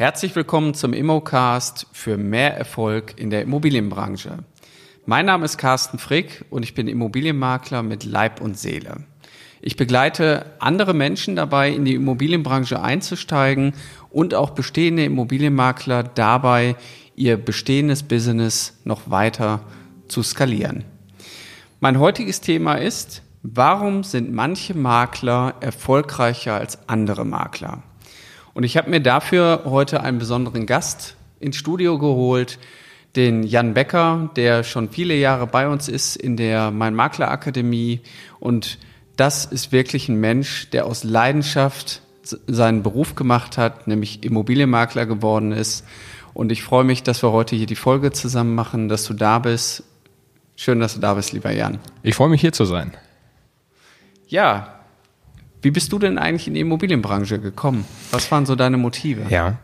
Herzlich willkommen zum Immocast für mehr Erfolg in der Immobilienbranche. Mein Name ist Carsten Frick und ich bin Immobilienmakler mit Leib und Seele. Ich begleite andere Menschen dabei, in die Immobilienbranche einzusteigen und auch bestehende Immobilienmakler dabei, ihr bestehendes Business noch weiter zu skalieren. Mein heutiges Thema ist, warum sind manche Makler erfolgreicher als andere Makler? Und ich habe mir dafür heute einen besonderen Gast ins Studio geholt, den Jan Becker, der schon viele Jahre bei uns ist in der Mein Makler Akademie. Und das ist wirklich ein Mensch, der aus Leidenschaft seinen Beruf gemacht hat, nämlich Immobilienmakler geworden ist. Und ich freue mich, dass wir heute hier die Folge zusammen machen, dass du da bist. Schön, dass du da bist, lieber Jan. Ich freue mich hier zu sein. Ja, wie bist du denn eigentlich in die Immobilienbranche gekommen? Was waren so deine Motive? Ja,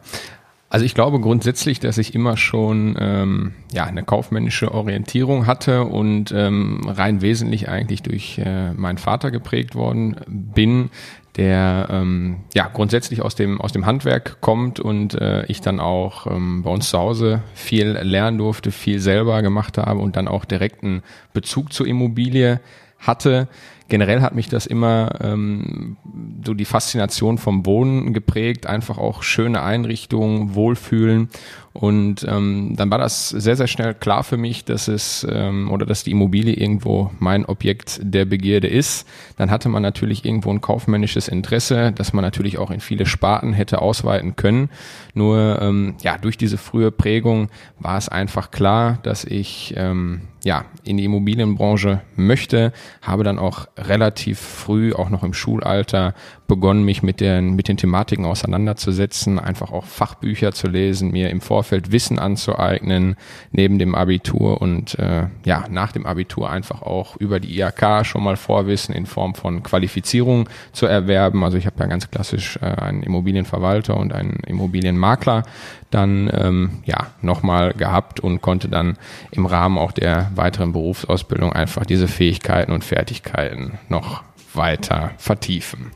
also ich glaube grundsätzlich, dass ich immer schon ähm, ja eine kaufmännische Orientierung hatte und ähm, rein wesentlich eigentlich durch äh, meinen Vater geprägt worden bin, der ähm, ja grundsätzlich aus dem aus dem Handwerk kommt und äh, ich dann auch ähm, bei uns zu Hause viel lernen durfte, viel selber gemacht habe und dann auch direkten Bezug zur Immobilie hatte generell hat mich das immer ähm, so die Faszination vom Wohnen geprägt, einfach auch schöne Einrichtungen, Wohlfühlen und ähm, dann war das sehr, sehr schnell klar für mich, dass es ähm, oder dass die Immobilie irgendwo mein Objekt der Begierde ist. Dann hatte man natürlich irgendwo ein kaufmännisches Interesse, dass man natürlich auch in viele Sparten hätte ausweiten können. Nur ähm, ja, durch diese frühe Prägung war es einfach klar, dass ich ähm, ja in die Immobilienbranche möchte, habe dann auch relativ früh, auch noch im Schulalter, begonnen, mich mit den, mit den Thematiken auseinanderzusetzen, einfach auch Fachbücher zu lesen, mir im Vorfeld Wissen anzueignen, neben dem Abitur und äh, ja, nach dem Abitur einfach auch über die IHK schon mal Vorwissen in Form von Qualifizierung zu erwerben. Also ich habe ja ganz klassisch äh, einen Immobilienverwalter und einen Immobilienmakler dann ähm, ja nochmal gehabt und konnte dann im Rahmen auch der weiteren Berufsausbildung einfach diese Fähigkeiten und Fertigkeiten noch weiter vertiefen.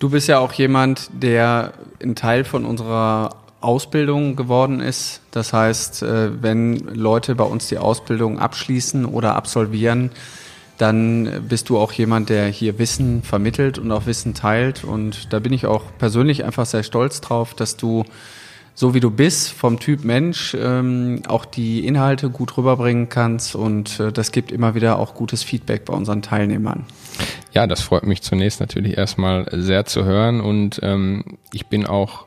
Du bist ja auch jemand, der ein Teil von unserer Ausbildung geworden ist. Das heißt, äh, wenn Leute bei uns die Ausbildung abschließen oder absolvieren, dann bist du auch jemand, der hier Wissen vermittelt und auch Wissen teilt. Und da bin ich auch persönlich einfach sehr stolz drauf, dass du so wie du bist, vom Typ Mensch, ähm, auch die Inhalte gut rüberbringen kannst und äh, das gibt immer wieder auch gutes Feedback bei unseren Teilnehmern. Ja, das freut mich zunächst natürlich erstmal sehr zu hören und ähm, ich bin auch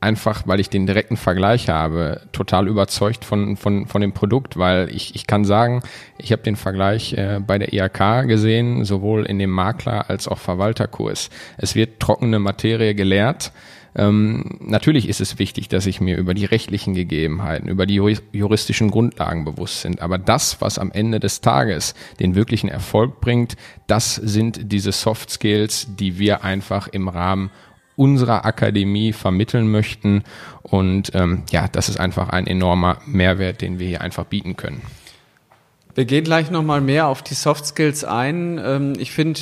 einfach, weil ich den direkten Vergleich habe, total überzeugt von, von, von dem Produkt, weil ich, ich kann sagen, ich habe den Vergleich äh, bei der IHK gesehen, sowohl in dem Makler als auch Verwalterkurs. Es wird trockene Materie gelehrt ähm, natürlich ist es wichtig, dass ich mir über die rechtlichen Gegebenheiten, über die juristischen Grundlagen bewusst sind. Aber das, was am Ende des Tages den wirklichen Erfolg bringt, das sind diese Soft Skills, die wir einfach im Rahmen unserer Akademie vermitteln möchten. Und ähm, ja, das ist einfach ein enormer Mehrwert, den wir hier einfach bieten können. Wir gehen gleich nochmal mehr auf die Soft Skills ein. Ähm, ich finde,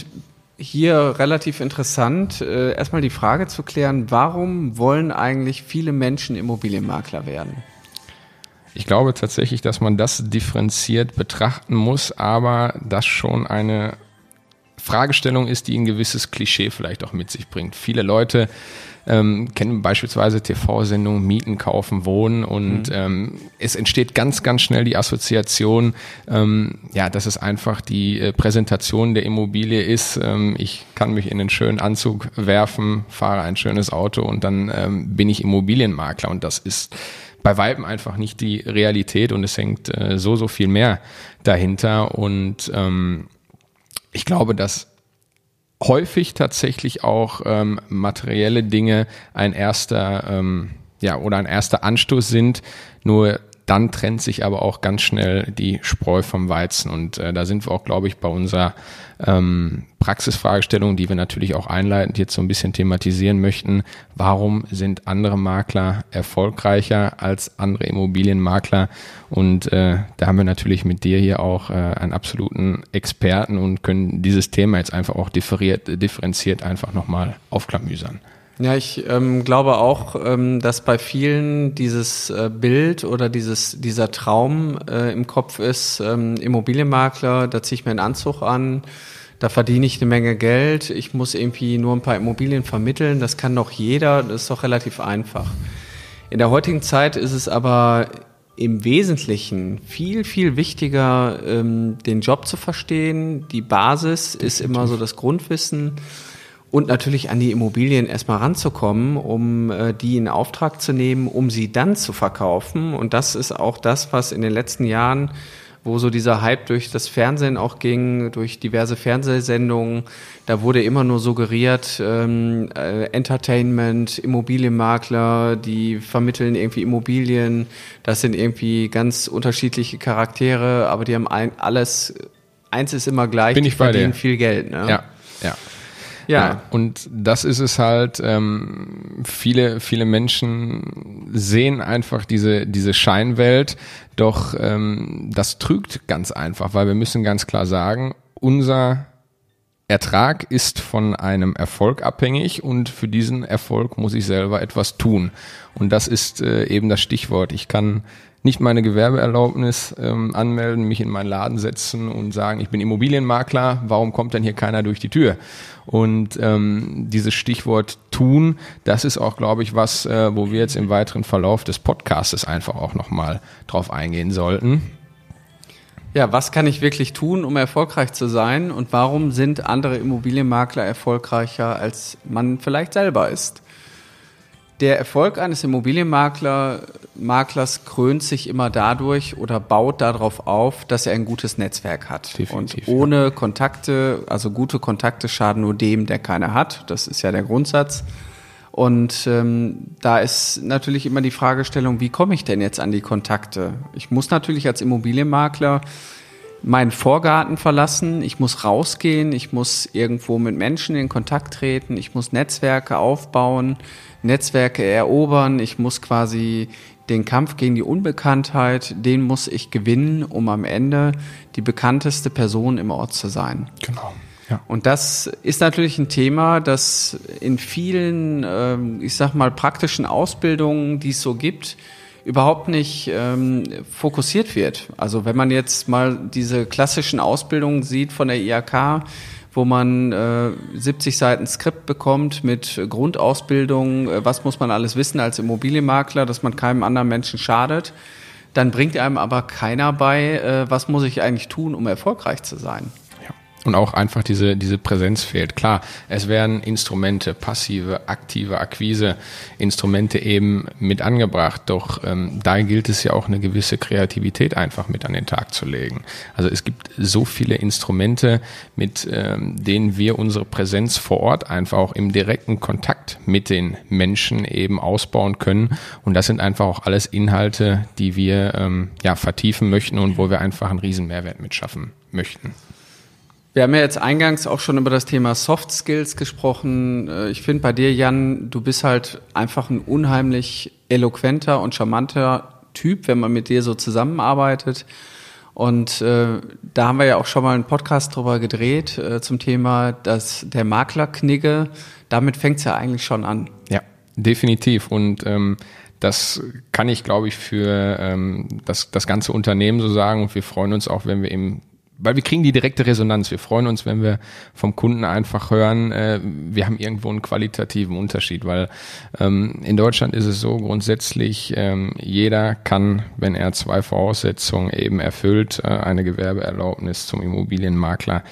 hier relativ interessant, äh, erstmal die Frage zu klären, warum wollen eigentlich viele Menschen Immobilienmakler werden? Ich glaube tatsächlich, dass man das differenziert betrachten muss, aber das schon eine Fragestellung ist, die ein gewisses Klischee vielleicht auch mit sich bringt. Viele Leute ähm, kennen beispielsweise TV-Sendungen Mieten, Kaufen, Wohnen und mhm. ähm, es entsteht ganz, ganz schnell die Assoziation, ähm, ja, dass es einfach die äh, Präsentation der Immobilie ist. Ähm, ich kann mich in einen schönen Anzug werfen, fahre ein schönes Auto und dann ähm, bin ich Immobilienmakler und das ist bei Weiben einfach nicht die Realität und es hängt äh, so, so viel mehr dahinter und ähm, ich glaube, dass häufig tatsächlich auch ähm, materielle Dinge ein erster, ähm, ja, oder ein erster Anstoß sind. Nur dann trennt sich aber auch ganz schnell die Spreu vom Weizen. Und äh, da sind wir auch, glaube ich, bei unserer ähm, Praxisfragestellung, die wir natürlich auch einleitend jetzt so ein bisschen thematisieren möchten. Warum sind andere Makler erfolgreicher als andere Immobilienmakler? Und äh, da haben wir natürlich mit dir hier auch äh, einen absoluten Experten und können dieses Thema jetzt einfach auch differiert, differenziert einfach nochmal aufklamüsern. Ja, ich ähm, glaube auch, ähm, dass bei vielen dieses äh, Bild oder dieses, dieser Traum äh, im Kopf ist, ähm, Immobilienmakler, da ziehe ich mir einen Anzug an, da verdiene ich eine Menge Geld, ich muss irgendwie nur ein paar Immobilien vermitteln, das kann doch jeder, das ist doch relativ einfach. In der heutigen Zeit ist es aber im Wesentlichen viel, viel wichtiger, ähm, den Job zu verstehen. Die Basis ist immer so das Grundwissen und natürlich an die Immobilien erstmal ranzukommen, um äh, die in Auftrag zu nehmen, um sie dann zu verkaufen. Und das ist auch das, was in den letzten Jahren, wo so dieser Hype durch das Fernsehen auch ging, durch diverse Fernsehsendungen, da wurde immer nur suggeriert, ähm, äh, Entertainment, Immobilienmakler, die vermitteln irgendwie Immobilien, das sind irgendwie ganz unterschiedliche Charaktere, aber die haben ein, alles, eins ist immer gleich, Bin ich die verdienen dir. viel Geld. Ne? Ja, ja. Ja. Und das ist es halt, ähm, viele, viele Menschen sehen einfach diese, diese Scheinwelt, doch ähm, das trügt ganz einfach, weil wir müssen ganz klar sagen, unser Ertrag ist von einem Erfolg abhängig und für diesen Erfolg muss ich selber etwas tun. Und das ist äh, eben das Stichwort. Ich kann nicht meine Gewerbeerlaubnis ähm, anmelden, mich in meinen Laden setzen und sagen, ich bin Immobilienmakler, warum kommt denn hier keiner durch die Tür? Und ähm, dieses Stichwort tun, das ist auch, glaube ich, was, äh, wo wir jetzt im weiteren Verlauf des Podcastes einfach auch nochmal drauf eingehen sollten. Ja, was kann ich wirklich tun, um erfolgreich zu sein? Und warum sind andere Immobilienmakler erfolgreicher, als man vielleicht selber ist? Der Erfolg eines Immobilienmaklers krönt sich immer dadurch oder baut darauf auf, dass er ein gutes Netzwerk hat. Definitiv, Und ohne Kontakte, also gute Kontakte schaden nur dem, der keine hat. Das ist ja der Grundsatz. Und ähm, da ist natürlich immer die Fragestellung, wie komme ich denn jetzt an die Kontakte? Ich muss natürlich als Immobilienmakler meinen Vorgarten verlassen, ich muss rausgehen, ich muss irgendwo mit Menschen in Kontakt treten, ich muss Netzwerke aufbauen, Netzwerke erobern, ich muss quasi den Kampf gegen die Unbekanntheit, den muss ich gewinnen, um am Ende die bekannteste Person im Ort zu sein. Genau. Ja. Und das ist natürlich ein Thema, das in vielen, ähm, ich sag mal, praktischen Ausbildungen, die es so gibt, überhaupt nicht ähm, fokussiert wird. Also wenn man jetzt mal diese klassischen Ausbildungen sieht von der IHK, wo man äh, 70 Seiten Skript bekommt mit Grundausbildung, äh, was muss man alles wissen als Immobilienmakler, dass man keinem anderen Menschen schadet, dann bringt einem aber keiner bei, äh, was muss ich eigentlich tun, um erfolgreich zu sein. Und auch einfach diese, diese Präsenz fehlt. Klar, es werden Instrumente, passive, aktive Akquise, Instrumente eben mit angebracht. Doch ähm, da gilt es ja auch eine gewisse Kreativität einfach mit an den Tag zu legen. Also es gibt so viele Instrumente, mit ähm, denen wir unsere Präsenz vor Ort einfach auch im direkten Kontakt mit den Menschen eben ausbauen können. Und das sind einfach auch alles Inhalte, die wir ähm, ja vertiefen möchten und wo wir einfach einen riesen Mehrwert mitschaffen möchten. Wir haben ja jetzt eingangs auch schon über das Thema Soft Skills gesprochen. Äh, Ich finde bei dir, Jan, du bist halt einfach ein unheimlich eloquenter und charmanter Typ, wenn man mit dir so zusammenarbeitet. Und äh, da haben wir ja auch schon mal einen Podcast drüber gedreht äh, zum Thema dass der Maklerknigge. Damit fängt es ja eigentlich schon an. Ja, definitiv. Und ähm, das kann ich, glaube ich, für ähm, das, das ganze Unternehmen so sagen. Und wir freuen uns auch, wenn wir eben weil wir kriegen die direkte Resonanz. Wir freuen uns, wenn wir vom Kunden einfach hören, äh, wir haben irgendwo einen qualitativen Unterschied, weil ähm, in Deutschland ist es so grundsätzlich, ähm, jeder kann, wenn er zwei Voraussetzungen eben erfüllt, äh, eine Gewerbeerlaubnis zum Immobilienmakler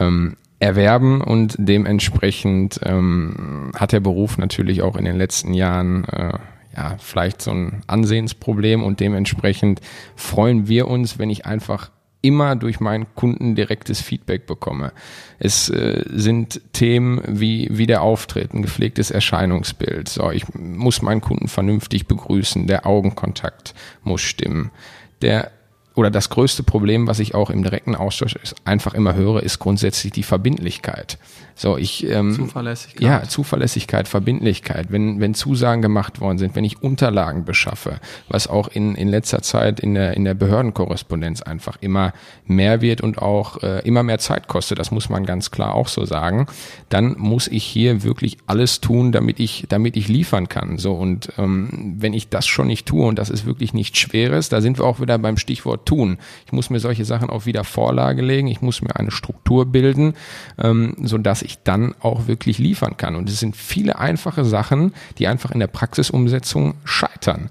ähm, erwerben und dementsprechend ähm, hat der Beruf natürlich auch in den letzten Jahren äh, ja, vielleicht so ein Ansehensproblem und dementsprechend freuen wir uns, wenn ich einfach immer durch meinen Kunden direktes Feedback bekomme. Es äh, sind Themen wie, wie der Auftritt, ein gepflegtes Erscheinungsbild. So, ich muss meinen Kunden vernünftig begrüßen, der Augenkontakt muss stimmen. Der oder das größte Problem, was ich auch im direkten Austausch einfach immer höre, ist grundsätzlich die Verbindlichkeit. So, ich ähm, Zuverlässigkeit. Ja, Zuverlässigkeit, Verbindlichkeit. Wenn wenn Zusagen gemacht worden sind, wenn ich Unterlagen beschaffe, was auch in in letzter Zeit in der in der Behördenkorrespondenz einfach immer mehr wird und auch äh, immer mehr Zeit kostet, das muss man ganz klar auch so sagen, dann muss ich hier wirklich alles tun, damit ich damit ich liefern kann. So und ähm, wenn ich das schon nicht tue und das ist wirklich nichts Schweres, da sind wir auch wieder beim Stichwort tun. Ich muss mir solche Sachen auch wieder Vorlage legen, ich muss mir eine Struktur bilden, ähm, so dass ich dann auch wirklich liefern kann. Und es sind viele einfache Sachen, die einfach in der Praxisumsetzung scheitern.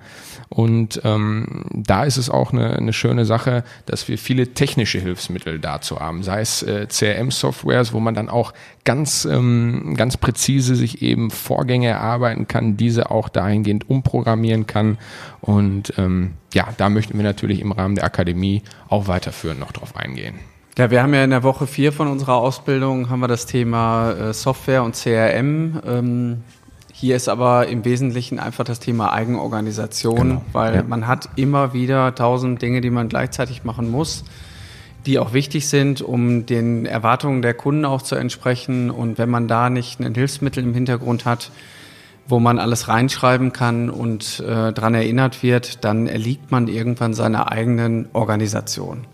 Und ähm, da ist es auch eine, eine schöne Sache, dass wir viele technische Hilfsmittel dazu haben, sei es äh, CRM-Softwares, wo man dann auch ganz, ähm, ganz präzise sich eben Vorgänge erarbeiten kann, diese auch dahingehend umprogrammieren kann. Und ähm, ja, da möchten wir natürlich im Rahmen der Akademie auch weiterführend noch drauf eingehen. Ja, wir haben ja in der Woche vier von unserer Ausbildung haben wir das Thema äh, Software und CRM. Ähm, hier ist aber im Wesentlichen einfach das Thema Eigenorganisation, genau. weil ja. man hat immer wieder tausend Dinge, die man gleichzeitig machen muss, die auch wichtig sind, um den Erwartungen der Kunden auch zu entsprechen. Und wenn man da nicht ein Hilfsmittel im Hintergrund hat, wo man alles reinschreiben kann und äh, daran erinnert wird, dann erliegt man irgendwann seiner eigenen Organisation.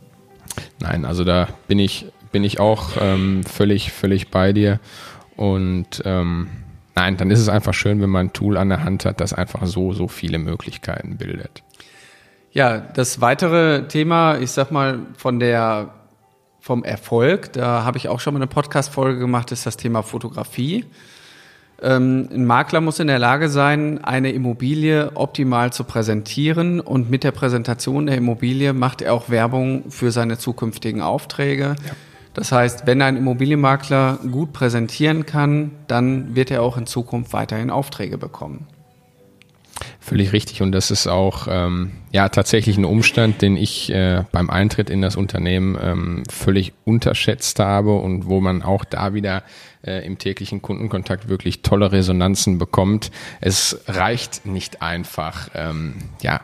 Nein, also da bin ich, bin ich auch ähm, völlig, völlig bei dir. Und ähm, nein, dann ist es einfach schön, wenn man ein Tool an der Hand hat, das einfach so, so viele Möglichkeiten bildet. Ja, das weitere Thema, ich sag mal, von der vom Erfolg, da habe ich auch schon mal eine Podcast-Folge gemacht, ist das Thema Fotografie. Ähm, ein Makler muss in der Lage sein, eine Immobilie optimal zu präsentieren und mit der Präsentation der Immobilie macht er auch Werbung für seine zukünftigen Aufträge. Ja. Das heißt, wenn ein Immobilienmakler gut präsentieren kann, dann wird er auch in Zukunft weiterhin Aufträge bekommen. Völlig richtig und das ist auch ähm, ja tatsächlich ein Umstand, den ich äh, beim Eintritt in das Unternehmen ähm, völlig unterschätzt habe und wo man auch da wieder äh, im täglichen Kundenkontakt wirklich tolle Resonanzen bekommt. Es reicht nicht einfach, ähm, ja,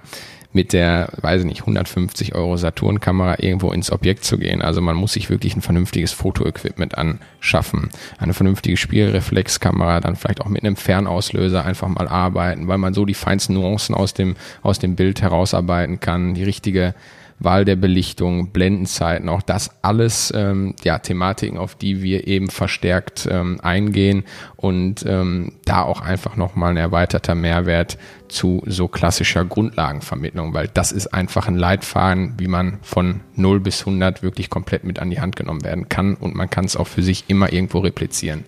mit der, weiß ich nicht, 150 Euro Saturn-Kamera irgendwo ins Objekt zu gehen. Also man muss sich wirklich ein vernünftiges Fotoequipment anschaffen. Eine vernünftige Spielreflexkamera, dann vielleicht auch mit einem Fernauslöser einfach mal arbeiten, weil man so die feinsten Nuancen aus dem, aus dem Bild herausarbeiten kann, die richtige Wahl der Belichtung, Blendenzeiten, auch das alles ähm, ja Thematiken, auf die wir eben verstärkt ähm, eingehen und ähm, da auch einfach nochmal ein erweiterter Mehrwert zu so klassischer Grundlagenvermittlung, weil das ist einfach ein Leitfaden, wie man von 0 bis 100 wirklich komplett mit an die Hand genommen werden kann und man kann es auch für sich immer irgendwo replizieren.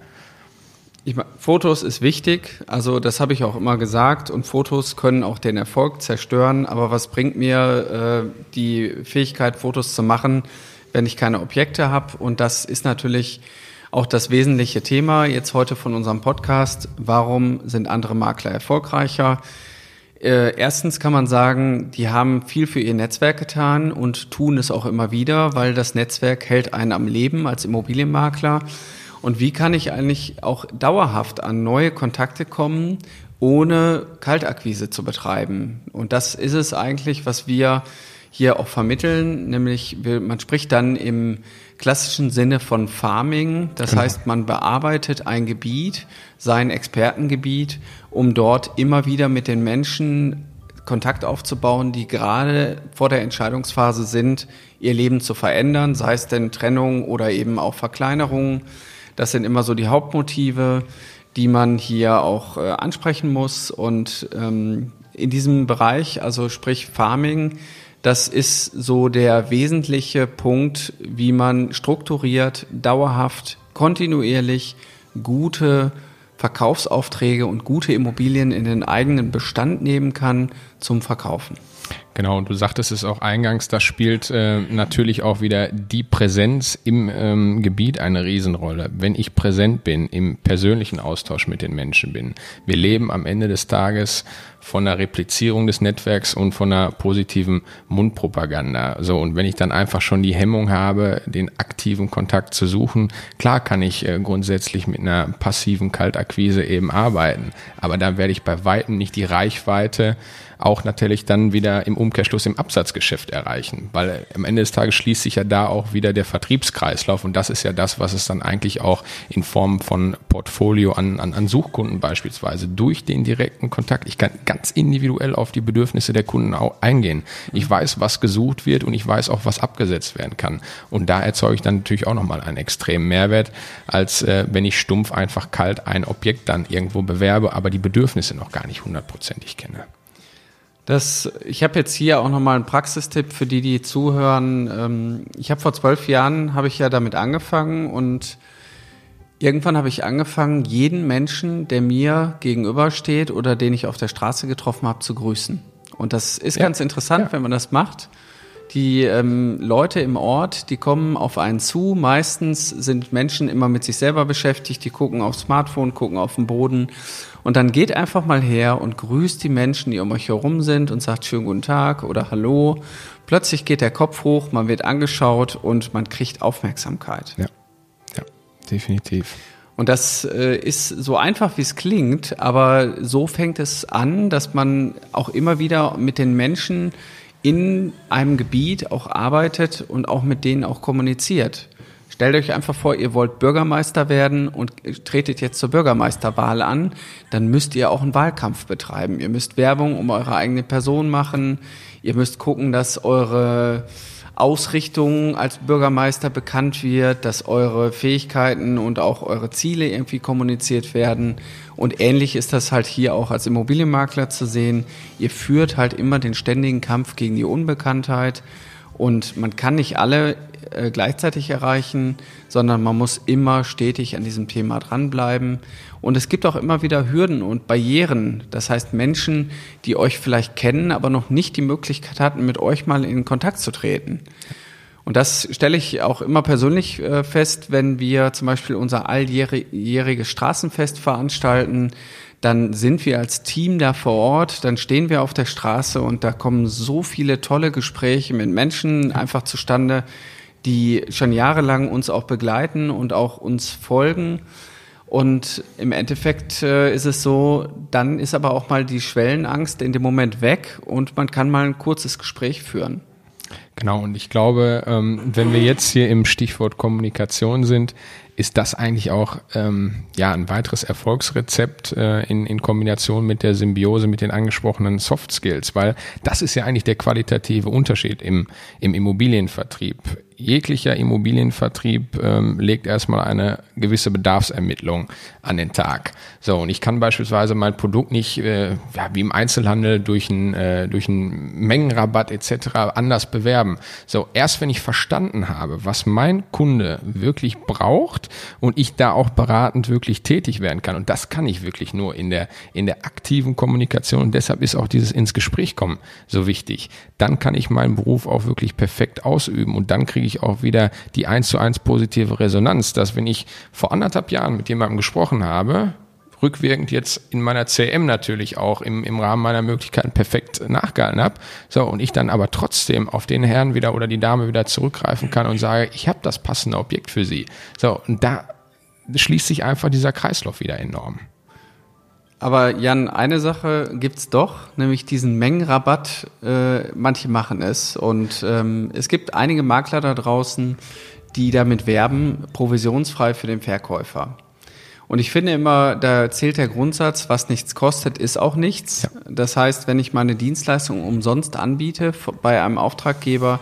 Ich meine, Fotos ist wichtig, also das habe ich auch immer gesagt und Fotos können auch den Erfolg zerstören, aber was bringt mir äh, die Fähigkeit, Fotos zu machen, wenn ich keine Objekte habe? Und das ist natürlich auch das wesentliche Thema jetzt heute von unserem Podcast. Warum sind andere Makler erfolgreicher? Äh, erstens kann man sagen, die haben viel für ihr Netzwerk getan und tun es auch immer wieder, weil das Netzwerk hält einen am Leben als Immobilienmakler. Und wie kann ich eigentlich auch dauerhaft an neue Kontakte kommen, ohne Kaltakquise zu betreiben? Und das ist es eigentlich, was wir hier auch vermitteln, nämlich man spricht dann im klassischen Sinne von Farming. Das genau. heißt, man bearbeitet ein Gebiet, sein Expertengebiet, um dort immer wieder mit den Menschen Kontakt aufzubauen, die gerade vor der Entscheidungsphase sind, ihr Leben zu verändern, sei es denn Trennung oder eben auch Verkleinerung das sind immer so die Hauptmotive, die man hier auch äh, ansprechen muss. Und ähm, in diesem Bereich, also sprich Farming, das ist so der wesentliche Punkt, wie man strukturiert, dauerhaft, kontinuierlich gute Verkaufsaufträge und gute Immobilien in den eigenen Bestand nehmen kann zum Verkaufen. Genau, und du sagtest es auch eingangs, da spielt äh, natürlich auch wieder die Präsenz im ähm, Gebiet eine Riesenrolle. Wenn ich präsent bin, im persönlichen Austausch mit den Menschen bin. Wir leben am Ende des Tages von der Replizierung des Netzwerks und von einer positiven Mundpropaganda. So, und wenn ich dann einfach schon die Hemmung habe, den aktiven Kontakt zu suchen, klar kann ich äh, grundsätzlich mit einer passiven Kaltakquise eben arbeiten, aber dann werde ich bei weitem nicht die Reichweite auch natürlich dann wieder im Umkehrschluss im Absatzgeschäft erreichen. Weil am Ende des Tages schließt sich ja da auch wieder der Vertriebskreislauf und das ist ja das, was es dann eigentlich auch in Form von Portfolio an, an, an Suchkunden beispielsweise durch den direkten Kontakt. Ich kann ganz individuell auf die Bedürfnisse der Kunden eingehen. Ich weiß, was gesucht wird und ich weiß auch, was abgesetzt werden kann. Und da erzeuge ich dann natürlich auch nochmal einen extremen Mehrwert, als äh, wenn ich stumpf einfach kalt ein Objekt dann irgendwo bewerbe, aber die Bedürfnisse noch gar nicht hundertprozentig kenne. Das, ich habe jetzt hier auch nochmal einen Praxistipp für die, die zuhören. Ähm, ich habe vor zwölf Jahren habe ich ja damit angefangen und irgendwann habe ich angefangen, jeden Menschen, der mir gegenübersteht oder den ich auf der Straße getroffen habe, zu grüßen. Und das ist ja. ganz interessant, ja. wenn man das macht. Die ähm, Leute im Ort, die kommen auf einen zu. Meistens sind Menschen immer mit sich selber beschäftigt. Die gucken aufs Smartphone, gucken auf den Boden. Und dann geht einfach mal her und grüßt die Menschen, die um euch herum sind und sagt schönen guten Tag oder Hallo. Plötzlich geht der Kopf hoch, man wird angeschaut und man kriegt Aufmerksamkeit. Ja, definitiv. Und das äh, ist so einfach, wie es klingt, aber so fängt es an, dass man auch immer wieder mit den Menschen in einem Gebiet auch arbeitet und auch mit denen auch kommuniziert. Stellt euch einfach vor, ihr wollt Bürgermeister werden und tretet jetzt zur Bürgermeisterwahl an, dann müsst ihr auch einen Wahlkampf betreiben. Ihr müsst Werbung um eure eigene Person machen. Ihr müsst gucken, dass eure Ausrichtung als Bürgermeister bekannt wird, dass eure Fähigkeiten und auch eure Ziele irgendwie kommuniziert werden. Und ähnlich ist das halt hier auch als Immobilienmakler zu sehen. Ihr führt halt immer den ständigen Kampf gegen die Unbekanntheit. Und man kann nicht alle äh, gleichzeitig erreichen, sondern man muss immer stetig an diesem Thema dranbleiben. Und es gibt auch immer wieder Hürden und Barrieren. Das heißt Menschen, die euch vielleicht kennen, aber noch nicht die Möglichkeit hatten, mit euch mal in Kontakt zu treten. Und das stelle ich auch immer persönlich äh, fest, wenn wir zum Beispiel unser alljähriges Straßenfest veranstalten. Dann sind wir als Team da vor Ort, dann stehen wir auf der Straße und da kommen so viele tolle Gespräche mit Menschen einfach zustande, die schon jahrelang uns auch begleiten und auch uns folgen. Und im Endeffekt äh, ist es so, dann ist aber auch mal die Schwellenangst in dem Moment weg und man kann mal ein kurzes Gespräch führen. Genau, und ich glaube, ähm, wenn wir jetzt hier im Stichwort Kommunikation sind, ist das eigentlich auch ähm, ja ein weiteres Erfolgsrezept äh, in, in Kombination mit der Symbiose mit den angesprochenen Soft Skills, weil das ist ja eigentlich der qualitative Unterschied im, im Immobilienvertrieb jeglicher Immobilienvertrieb ähm, legt erstmal eine gewisse Bedarfsermittlung an den Tag. So, und ich kann beispielsweise mein Produkt nicht, äh, ja, wie im Einzelhandel, durch einen äh, durch einen Mengenrabatt etc. anders bewerben. So, erst wenn ich verstanden habe, was mein Kunde wirklich braucht und ich da auch beratend wirklich tätig werden kann, und das kann ich wirklich nur in der, in der aktiven Kommunikation, und deshalb ist auch dieses ins Gespräch kommen so wichtig, dann kann ich meinen Beruf auch wirklich perfekt ausüben und dann kriege kriege ich auch wieder die eins zu eins positive Resonanz, dass wenn ich vor anderthalb Jahren mit jemandem gesprochen habe, rückwirkend jetzt in meiner CM natürlich auch im, im Rahmen meiner Möglichkeiten perfekt nachgehalten habe. So, und ich dann aber trotzdem auf den Herrn wieder oder die Dame wieder zurückgreifen kann und sage, ich habe das passende Objekt für sie. So, und da schließt sich einfach dieser Kreislauf wieder enorm. Aber Jan, eine Sache gibt's doch, nämlich diesen Mengenrabatt. Äh, manche machen es. Und ähm, es gibt einige Makler da draußen, die damit werben, provisionsfrei für den Verkäufer. Und ich finde immer, da zählt der Grundsatz, was nichts kostet, ist auch nichts. Ja. Das heißt, wenn ich meine Dienstleistung umsonst anbiete bei einem Auftraggeber,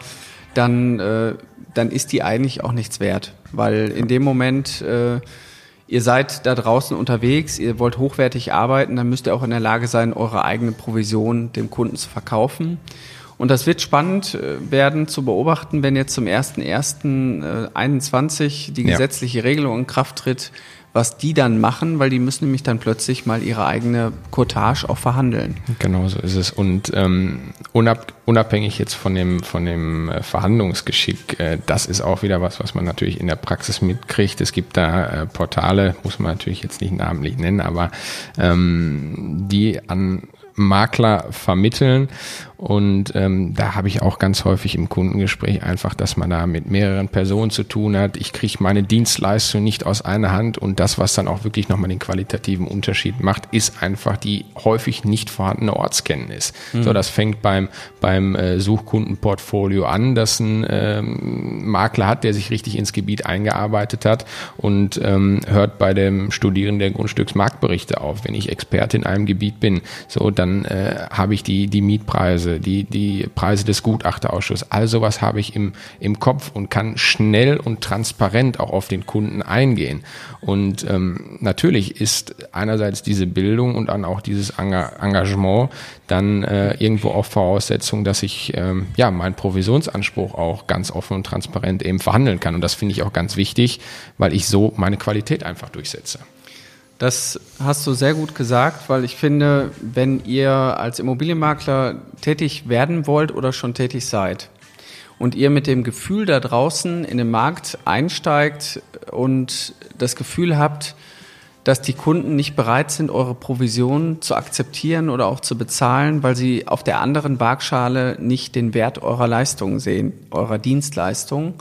dann, äh, dann ist die eigentlich auch nichts wert. Weil in dem Moment äh, ihr seid da draußen unterwegs, ihr wollt hochwertig arbeiten, dann müsst ihr auch in der Lage sein, eure eigene Provision dem Kunden zu verkaufen. Und das wird spannend äh, werden zu beobachten, wenn jetzt zum 1.1.21 die gesetzliche ja. Regelung in Kraft tritt, was die dann machen, weil die müssen nämlich dann plötzlich mal ihre eigene Cottage auch verhandeln. Genau so ist es. Und ähm, unab unabhängig jetzt von dem, von dem äh, Verhandlungsgeschick, äh, das ist auch wieder was, was man natürlich in der Praxis mitkriegt. Es gibt da äh, Portale, muss man natürlich jetzt nicht namentlich nennen, aber ähm, die an Makler vermitteln. Und ähm, da habe ich auch ganz häufig im Kundengespräch einfach, dass man da mit mehreren Personen zu tun hat. Ich kriege meine Dienstleistung nicht aus einer Hand und das, was dann auch wirklich nochmal den qualitativen Unterschied macht, ist einfach die häufig nicht vorhandene Ortskenntnis. Mhm. So, das fängt beim, beim äh, Suchkundenportfolio an, dass ein ähm, Makler hat, der sich richtig ins Gebiet eingearbeitet hat und ähm, hört bei dem Studieren der Grundstücksmarktberichte auf. Wenn ich Experte in einem Gebiet bin, so dann äh, habe ich die, die Mietpreise die, die Preise des Gutachterausschusses, all sowas habe ich im, im Kopf und kann schnell und transparent auch auf den Kunden eingehen. Und ähm, natürlich ist einerseits diese Bildung und dann auch dieses Engagement dann äh, irgendwo auch Voraussetzung, dass ich ähm, ja meinen Provisionsanspruch auch ganz offen und transparent eben verhandeln kann. Und das finde ich auch ganz wichtig, weil ich so meine Qualität einfach durchsetze. Das hast du sehr gut gesagt, weil ich finde, wenn ihr als Immobilienmakler tätig werden wollt oder schon tätig seid und ihr mit dem Gefühl da draußen in den Markt einsteigt und das Gefühl habt, dass die Kunden nicht bereit sind, eure Provision zu akzeptieren oder auch zu bezahlen, weil sie auf der anderen Waagschale nicht den Wert eurer Leistung sehen, eurer Dienstleistung,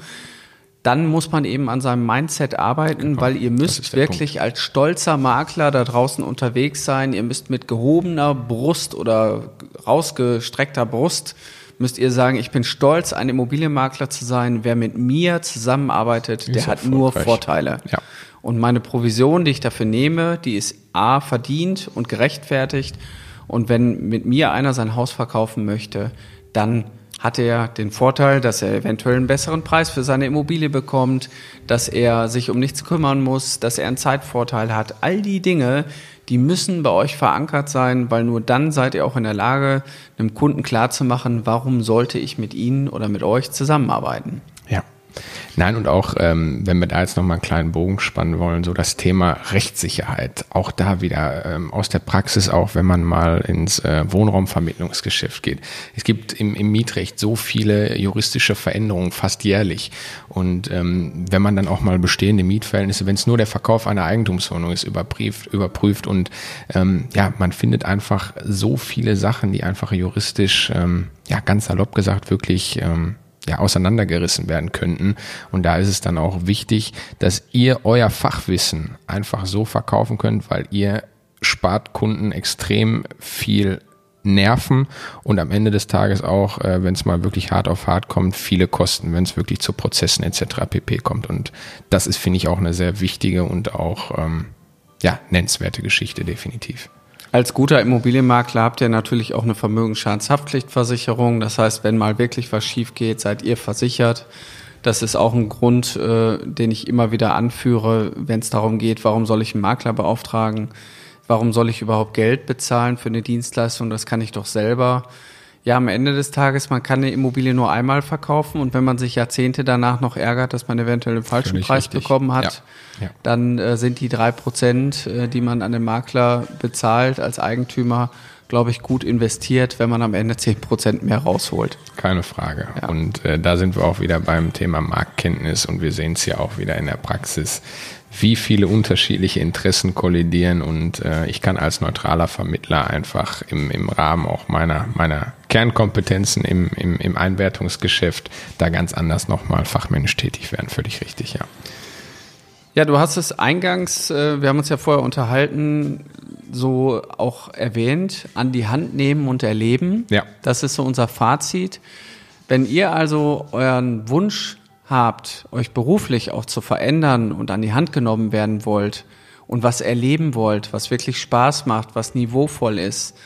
dann muss man eben an seinem Mindset arbeiten, genau. weil ihr müsst wirklich Punkt. als stolzer Makler da draußen unterwegs sein. Ihr müsst mit gehobener Brust oder rausgestreckter Brust müsst ihr sagen, ich bin stolz, ein Immobilienmakler zu sein. Wer mit mir zusammenarbeitet, der hat nur Vorteile. Ja. Und meine Provision, die ich dafür nehme, die ist A, verdient und gerechtfertigt. Und wenn mit mir einer sein Haus verkaufen möchte, dann hat er den Vorteil, dass er eventuell einen besseren Preis für seine Immobilie bekommt, dass er sich um nichts kümmern muss, dass er einen Zeitvorteil hat. All die Dinge, die müssen bei euch verankert sein, weil nur dann seid ihr auch in der Lage, einem Kunden klarzumachen, warum sollte ich mit Ihnen oder mit euch zusammenarbeiten. Nein, und auch, ähm, wenn wir da jetzt nochmal einen kleinen Bogen spannen wollen, so das Thema Rechtssicherheit, auch da wieder ähm, aus der Praxis, auch wenn man mal ins äh, Wohnraumvermittlungsgeschäft geht. Es gibt im, im Mietrecht so viele juristische Veränderungen, fast jährlich. Und ähm, wenn man dann auch mal bestehende Mietverhältnisse, wenn es nur der Verkauf einer Eigentumswohnung ist, überprüft, überprüft und ähm, ja, man findet einfach so viele Sachen, die einfach juristisch, ähm, ja, ganz salopp gesagt, wirklich ähm, ja, auseinandergerissen werden könnten. Und da ist es dann auch wichtig, dass ihr euer Fachwissen einfach so verkaufen könnt, weil ihr spart Kunden extrem viel Nerven und am Ende des Tages auch, äh, wenn es mal wirklich hart auf hart kommt, viele Kosten, wenn es wirklich zu Prozessen etc. pp kommt. Und das ist, finde ich, auch eine sehr wichtige und auch ähm, ja, nennenswerte Geschichte, definitiv. Als guter Immobilienmakler habt ihr natürlich auch eine Vermögensschadenshaftpflichtversicherung. Das heißt, wenn mal wirklich was schief geht, seid ihr versichert. Das ist auch ein Grund, äh, den ich immer wieder anführe, wenn es darum geht, warum soll ich einen Makler beauftragen? Warum soll ich überhaupt Geld bezahlen für eine Dienstleistung? Das kann ich doch selber. Ja, am Ende des Tages, man kann eine Immobilie nur einmal verkaufen und wenn man sich Jahrzehnte danach noch ärgert, dass man eventuell den falschen Völlig Preis richtig. bekommen hat, ja. Ja. dann äh, sind die drei Prozent, äh, die man an den Makler bezahlt als Eigentümer, glaube ich, gut investiert, wenn man am Ende zehn Prozent mehr rausholt. Keine Frage. Ja. Und äh, da sind wir auch wieder beim Thema Marktkenntnis und wir sehen es ja auch wieder in der Praxis wie viele unterschiedliche Interessen kollidieren und äh, ich kann als neutraler Vermittler einfach im, im Rahmen auch meiner, meiner Kernkompetenzen im, im, im Einwertungsgeschäft da ganz anders nochmal fachmännisch tätig werden. Völlig richtig, ja. Ja, du hast es eingangs, äh, wir haben uns ja vorher unterhalten, so auch erwähnt, an die Hand nehmen und erleben. Ja. Das ist so unser Fazit. Wenn ihr also euren Wunsch habt, euch beruflich auch zu verändern und an die Hand genommen werden wollt und was erleben wollt, was wirklich Spaß macht, was niveauvoll ist,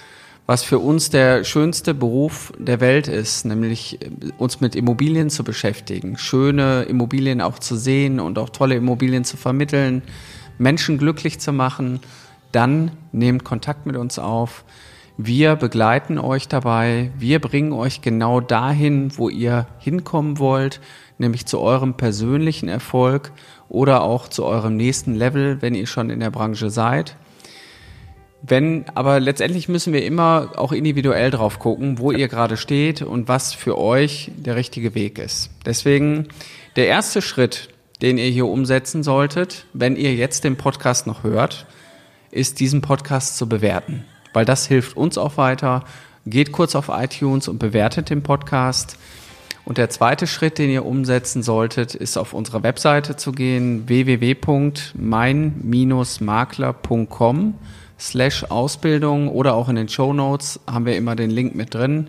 was für uns der schönste Beruf der Welt ist, nämlich äh, uns mit Immobilien zu beschäftigen, schöne Immobilien auch zu sehen und auch tolle Immobilien zu vermitteln, Menschen glücklich zu machen, dann nehmt Kontakt mit uns auf. Wir begleiten euch dabei, wir bringen euch genau dahin, wo ihr hinkommen wollt nämlich zu eurem persönlichen Erfolg oder auch zu eurem nächsten Level, wenn ihr schon in der Branche seid. Wenn, aber letztendlich müssen wir immer auch individuell drauf gucken, wo ihr gerade steht und was für euch der richtige Weg ist. Deswegen der erste Schritt, den ihr hier umsetzen solltet, wenn ihr jetzt den Podcast noch hört, ist diesen Podcast zu bewerten. weil das hilft uns auch weiter. Geht kurz auf iTunes und bewertet den Podcast. Und der zweite Schritt, den ihr umsetzen solltet, ist auf unsere Webseite zu gehen, www.mein-makler.com slash Ausbildung oder auch in den Show Notes haben wir immer den Link mit drin.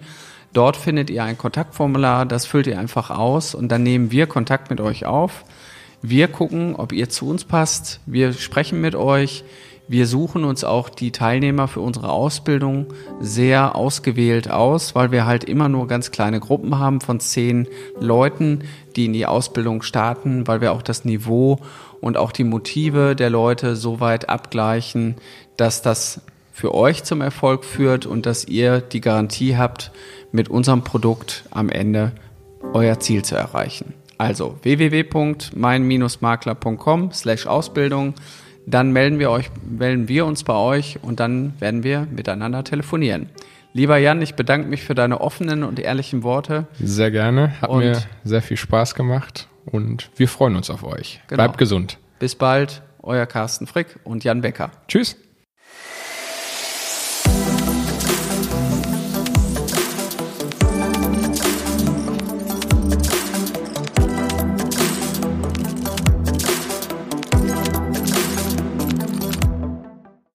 Dort findet ihr ein Kontaktformular, das füllt ihr einfach aus und dann nehmen wir Kontakt mit euch auf. Wir gucken, ob ihr zu uns passt. Wir sprechen mit euch. Wir suchen uns auch die Teilnehmer für unsere Ausbildung sehr ausgewählt aus, weil wir halt immer nur ganz kleine Gruppen haben von zehn Leuten, die in die Ausbildung starten, weil wir auch das Niveau und auch die Motive der Leute so weit abgleichen, dass das für euch zum Erfolg führt und dass ihr die Garantie habt, mit unserem Produkt am Ende euer Ziel zu erreichen. Also www.mein-makler.com slash Ausbildung dann melden wir euch, melden wir uns bei euch und dann werden wir miteinander telefonieren. Lieber Jan, ich bedanke mich für deine offenen und ehrlichen Worte. Sehr gerne. Hat und mir sehr viel Spaß gemacht und wir freuen uns auf euch. Genau. Bleibt gesund. Bis bald, euer Carsten Frick und Jan Becker. Tschüss.